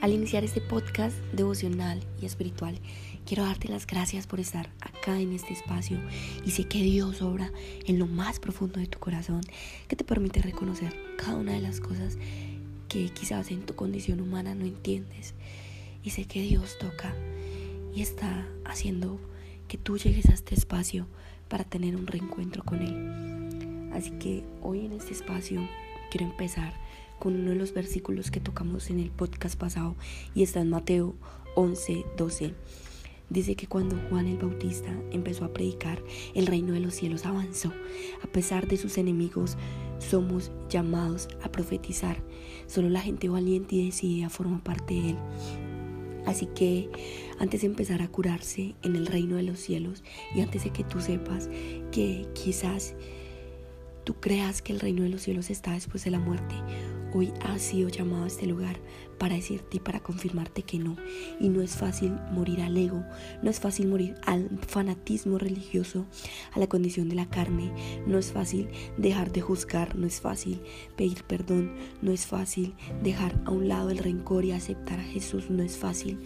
Al iniciar este podcast devocional y espiritual, quiero darte las gracias por estar acá en este espacio y sé que Dios obra en lo más profundo de tu corazón, que te permite reconocer cada una de las cosas que quizás en tu condición humana no entiendes. Y sé que Dios toca y está haciendo que tú llegues a este espacio para tener un reencuentro con Él. Así que hoy en este espacio quiero empezar con uno de los versículos que tocamos en el podcast pasado y está en Mateo 11, 12. Dice que cuando Juan el Bautista empezó a predicar, el reino de los cielos avanzó. A pesar de sus enemigos, somos llamados a profetizar. Solo la gente valiente y decidida forma parte de él. Así que antes de empezar a curarse en el reino de los cielos y antes de que tú sepas que quizás tú creas que el reino de los cielos está después de la muerte, hoy has sido llamado a este lugar para decirte y para confirmarte que no. Y no es fácil morir al ego, no es fácil morir al fanatismo religioso, a la condición de la carne, no es fácil dejar de juzgar, no es fácil pedir perdón, no es fácil dejar a un lado el rencor y aceptar a Jesús, no es fácil.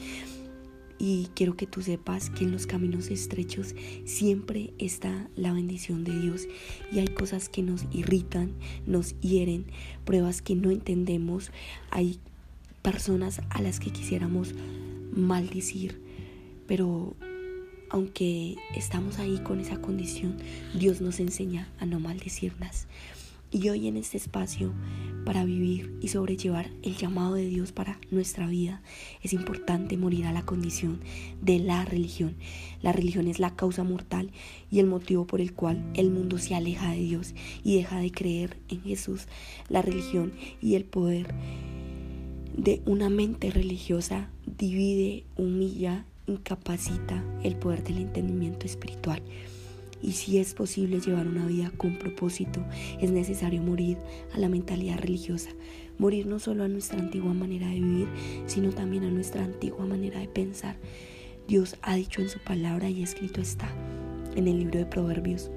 Y quiero que tú sepas que en los caminos estrechos siempre está la bendición de Dios. Y hay cosas que nos irritan, nos hieren, pruebas que no entendemos. Hay personas a las que quisiéramos maldecir. Pero aunque estamos ahí con esa condición, Dios nos enseña a no maldecirlas. Y hoy en este espacio, para vivir y sobrellevar el llamado de Dios para nuestra vida, es importante morir a la condición de la religión. La religión es la causa mortal y el motivo por el cual el mundo se aleja de Dios y deja de creer en Jesús. La religión y el poder de una mente religiosa divide, humilla, incapacita el poder del entendimiento espiritual. Y si es posible llevar una vida con propósito, es necesario morir a la mentalidad religiosa. Morir no solo a nuestra antigua manera de vivir, sino también a nuestra antigua manera de pensar. Dios ha dicho en su palabra y escrito está en el libro de Proverbios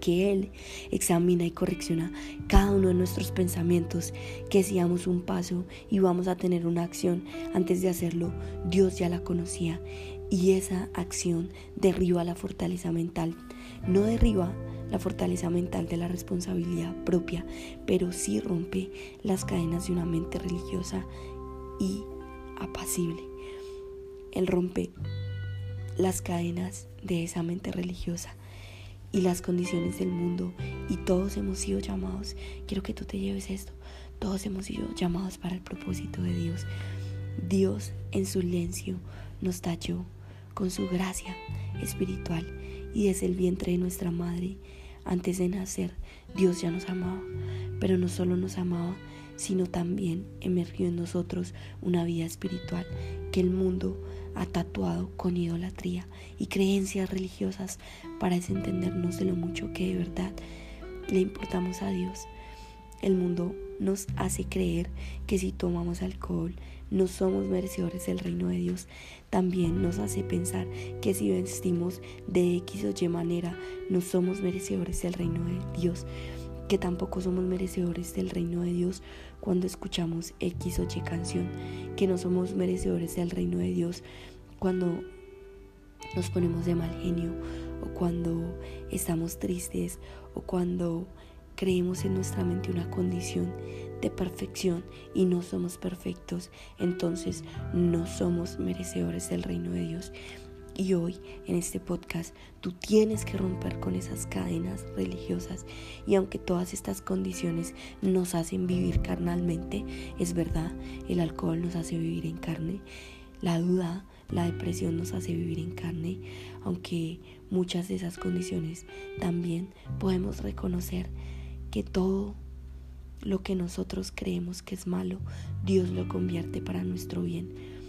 que Él examina y correcciona cada uno de nuestros pensamientos, que si un paso y vamos a tener una acción, antes de hacerlo, Dios ya la conocía y esa acción derriba la fortaleza mental. No derriba la fortaleza mental de la responsabilidad propia, pero sí rompe las cadenas de una mente religiosa y apacible. Él rompe las cadenas de esa mente religiosa y las condiciones del mundo y todos hemos sido llamados, quiero que tú te lleves esto, todos hemos sido llamados para el propósito de Dios. Dios en su silencio nos talló con su gracia espiritual y desde el vientre de nuestra madre, antes de nacer, Dios ya nos amaba, pero no solo nos amaba, sino también emergió en nosotros una vida espiritual que el mundo ha tatuado con idolatría y creencias religiosas para desentendernos de lo mucho que de verdad le importamos a Dios. El mundo nos hace creer que si tomamos alcohol no somos merecedores del reino de Dios. También nos hace pensar que si vestimos de X o Y manera no somos merecedores del reino de Dios. Que tampoco somos merecedores del reino de Dios cuando escuchamos X o Y canción. Que no somos merecedores del reino de Dios cuando nos ponemos de mal genio o cuando estamos tristes o cuando creemos en nuestra mente una condición de perfección y no somos perfectos, entonces no somos merecedores del reino de Dios. Y hoy en este podcast tú tienes que romper con esas cadenas religiosas y aunque todas estas condiciones nos hacen vivir carnalmente, es verdad, el alcohol nos hace vivir en carne, la duda, la depresión nos hace vivir en carne, aunque muchas de esas condiciones también podemos reconocer que todo lo que nosotros creemos que es malo, Dios lo convierte para nuestro bien.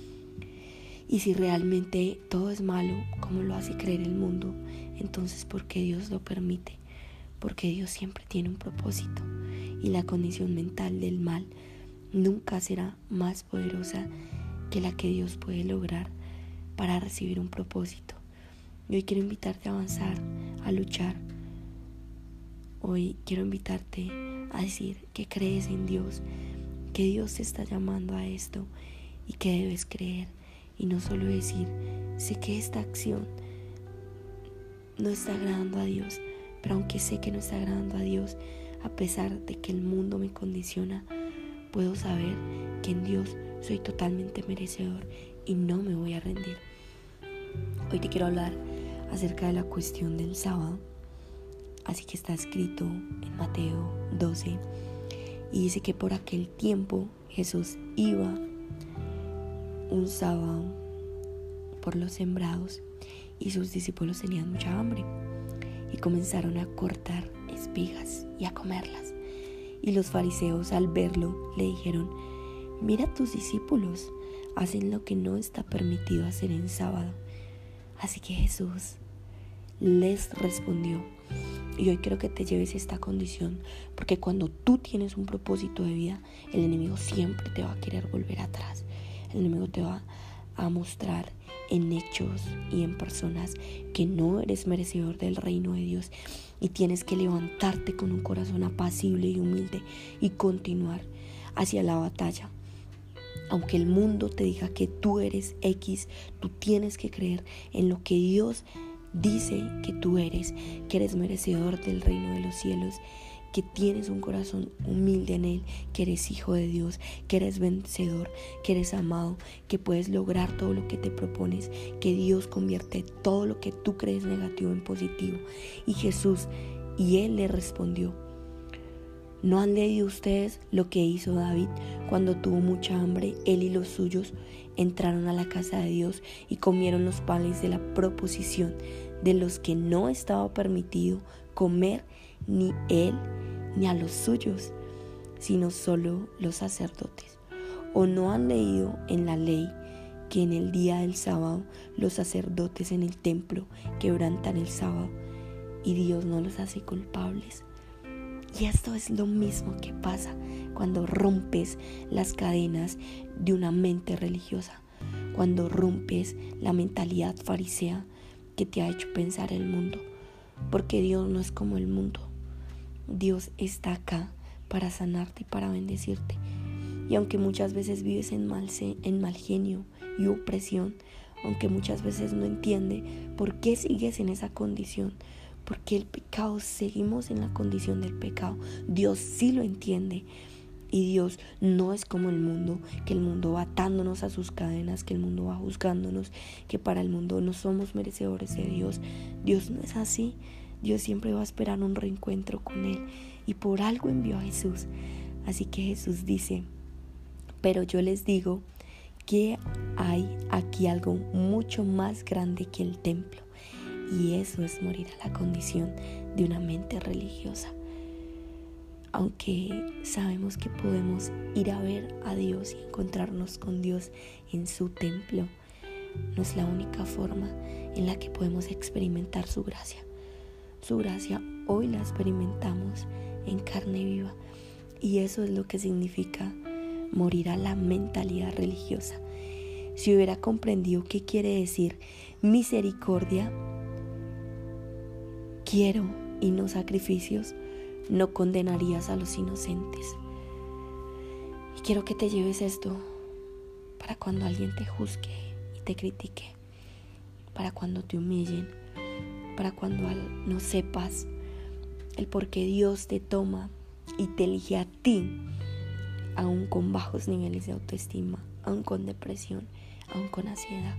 Y si realmente todo es malo, como lo hace creer el mundo, entonces ¿por qué Dios lo permite? Porque Dios siempre tiene un propósito y la condición mental del mal nunca será más poderosa que la que Dios puede lograr para recibir un propósito. Y hoy quiero invitarte a avanzar, a luchar, Hoy quiero invitarte a decir que crees en Dios, que Dios te está llamando a esto y que debes creer y no solo decir, sé que esta acción no está agradando a Dios, pero aunque sé que no está agradando a Dios, a pesar de que el mundo me condiciona, puedo saber que en Dios soy totalmente merecedor y no me voy a rendir. Hoy te quiero hablar acerca de la cuestión del sábado. Así que está escrito en Mateo 12 y dice que por aquel tiempo Jesús iba un sábado por los sembrados y sus discípulos tenían mucha hambre y comenzaron a cortar espigas y a comerlas. Y los fariseos al verlo le dijeron, mira tus discípulos, hacen lo que no está permitido hacer en sábado. Así que Jesús les respondió, y hoy quiero que te lleves esta condición, porque cuando tú tienes un propósito de vida, el enemigo siempre te va a querer volver atrás. El enemigo te va a mostrar en hechos y en personas que no eres merecedor del reino de Dios y tienes que levantarte con un corazón apacible y humilde y continuar hacia la batalla. Aunque el mundo te diga que tú eres X, tú tienes que creer en lo que Dios dice que tú eres, que eres merecedor del reino de los cielos que tienes un corazón humilde en Él, que eres hijo de Dios, que eres vencedor, que eres amado, que puedes lograr todo lo que te propones, que Dios convierte todo lo que tú crees negativo en positivo. Y Jesús, y Él le respondió, ¿no han leído ustedes lo que hizo David cuando tuvo mucha hambre? Él y los suyos entraron a la casa de Dios y comieron los panes de la proposición de los que no estaba permitido comer ni él ni a los suyos, sino solo los sacerdotes. ¿O no han leído en la ley que en el día del sábado los sacerdotes en el templo quebrantan el sábado y Dios no los hace culpables? Y esto es lo mismo que pasa cuando rompes las cadenas de una mente religiosa, cuando rompes la mentalidad farisea que te ha hecho pensar el mundo, porque Dios no es como el mundo. Dios está acá para sanarte y para bendecirte. Y aunque muchas veces vives en mal, en mal genio y opresión, aunque muchas veces no entiende por qué sigues en esa condición, porque el pecado, seguimos en la condición del pecado, Dios sí lo entiende. Y Dios no es como el mundo, que el mundo va atándonos a sus cadenas, que el mundo va juzgándonos, que para el mundo no somos merecedores de Dios. Dios no es así. Dios siempre va a esperar un reencuentro con Él y por algo envió a Jesús. Así que Jesús dice, pero yo les digo que hay aquí algo mucho más grande que el templo y eso es morir a la condición de una mente religiosa. Aunque sabemos que podemos ir a ver a Dios y encontrarnos con Dios en su templo, no es la única forma en la que podemos experimentar su gracia. Su gracia hoy la experimentamos en carne viva y eso es lo que significa morir a la mentalidad religiosa. Si hubiera comprendido qué quiere decir misericordia, quiero y no sacrificios, no condenarías a los inocentes. Y quiero que te lleves esto para cuando alguien te juzgue y te critique, para cuando te humillen para cuando no sepas el por qué Dios te toma y te elige a ti, aún con bajos niveles de autoestima, aún con depresión, aún con ansiedad.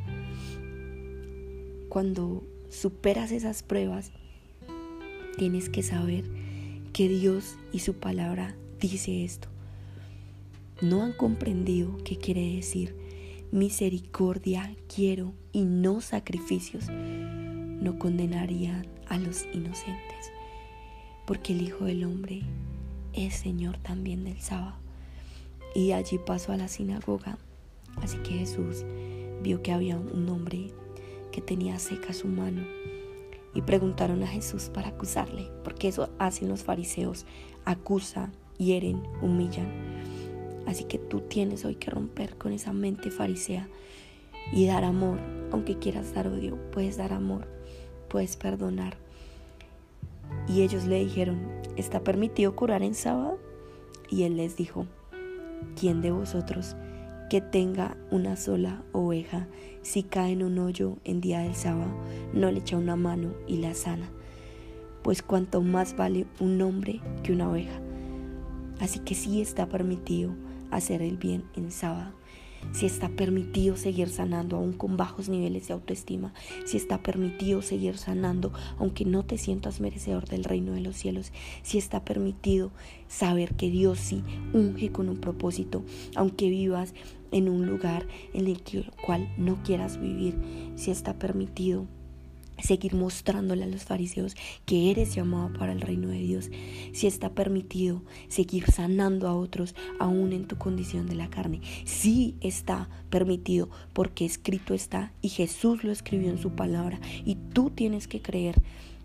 Cuando superas esas pruebas, tienes que saber que Dios y su palabra dice esto. No han comprendido qué quiere decir misericordia quiero y no sacrificios no condenarían a los inocentes, porque el Hijo del Hombre es Señor también del sábado. Y allí pasó a la sinagoga. Así que Jesús vio que había un hombre que tenía seca su mano y preguntaron a Jesús para acusarle, porque eso hacen los fariseos, acusa, hieren, humillan. Así que tú tienes hoy que romper con esa mente farisea y dar amor, aunque quieras dar odio, puedes dar amor puedes perdonar. Y ellos le dijeron, ¿está permitido curar en sábado? Y él les dijo, ¿quién de vosotros que tenga una sola oveja, si cae en un hoyo en día del sábado, no le echa una mano y la sana, pues cuanto más vale un hombre que una oveja. Así que sí está permitido hacer el bien en sábado. Si está permitido seguir sanando aún con bajos niveles de autoestima, si está permitido seguir sanando aunque no te sientas merecedor del reino de los cielos, si está permitido saber que Dios sí unge con un propósito, aunque vivas en un lugar en el cual no quieras vivir, si está permitido seguir mostrándole a los fariseos que eres llamado para el reino de Dios, si está permitido seguir sanando a otros aún en tu condición de la carne, si está permitido porque escrito está y Jesús lo escribió en su palabra y tú tienes que creer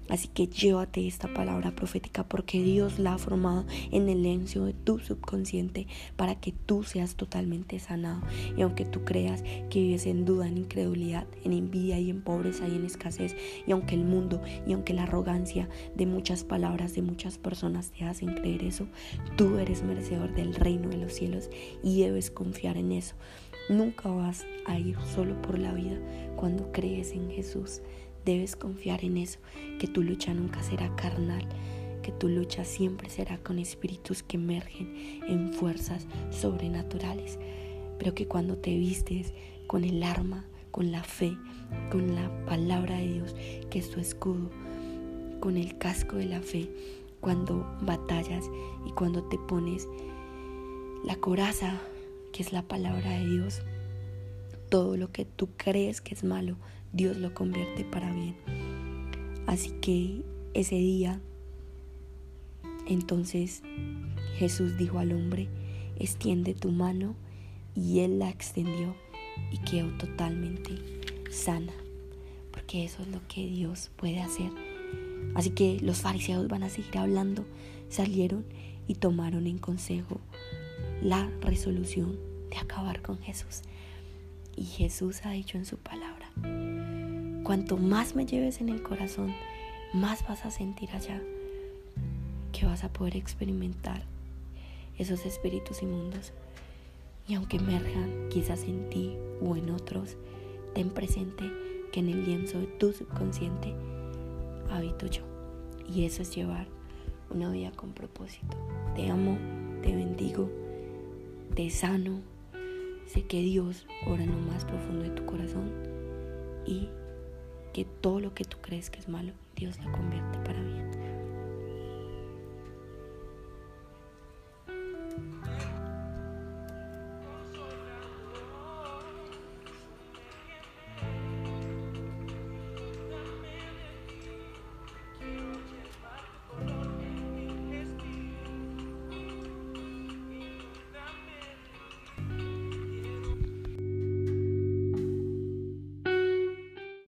Así que llévate esta palabra profética porque Dios la ha formado en el lencio de tu subconsciente para que tú seas totalmente sanado. Y aunque tú creas que vives en duda, en incredulidad, en envidia y en pobreza y en escasez, y aunque el mundo y aunque la arrogancia de muchas palabras de muchas personas te hacen creer eso, tú eres merecedor del reino de los cielos y debes confiar en eso. Nunca vas a ir solo por la vida cuando crees en Jesús. Debes confiar en eso, que tu lucha nunca será carnal, que tu lucha siempre será con espíritus que emergen en fuerzas sobrenaturales, pero que cuando te vistes con el arma, con la fe, con la palabra de Dios, que es tu escudo, con el casco de la fe, cuando batallas y cuando te pones la coraza, que es la palabra de Dios, todo lo que tú crees que es malo, Dios lo convierte para bien. Así que ese día, entonces Jesús dijo al hombre, extiende tu mano, y él la extendió y quedó totalmente sana, porque eso es lo que Dios puede hacer. Así que los fariseos van a seguir hablando, salieron y tomaron en consejo la resolución de acabar con Jesús. Y Jesús ha dicho en su palabra, cuanto más me lleves en el corazón, más vas a sentir allá que vas a poder experimentar esos espíritus inmundos. Y aunque emerjan quizás en ti o en otros, ten presente que en el lienzo de tu subconsciente habito yo. Y eso es llevar una vida con propósito. Te amo, te bendigo, te sano Sé que Dios ora en lo más profundo de tu corazón y que todo lo que tú crees que es malo, Dios lo convierte para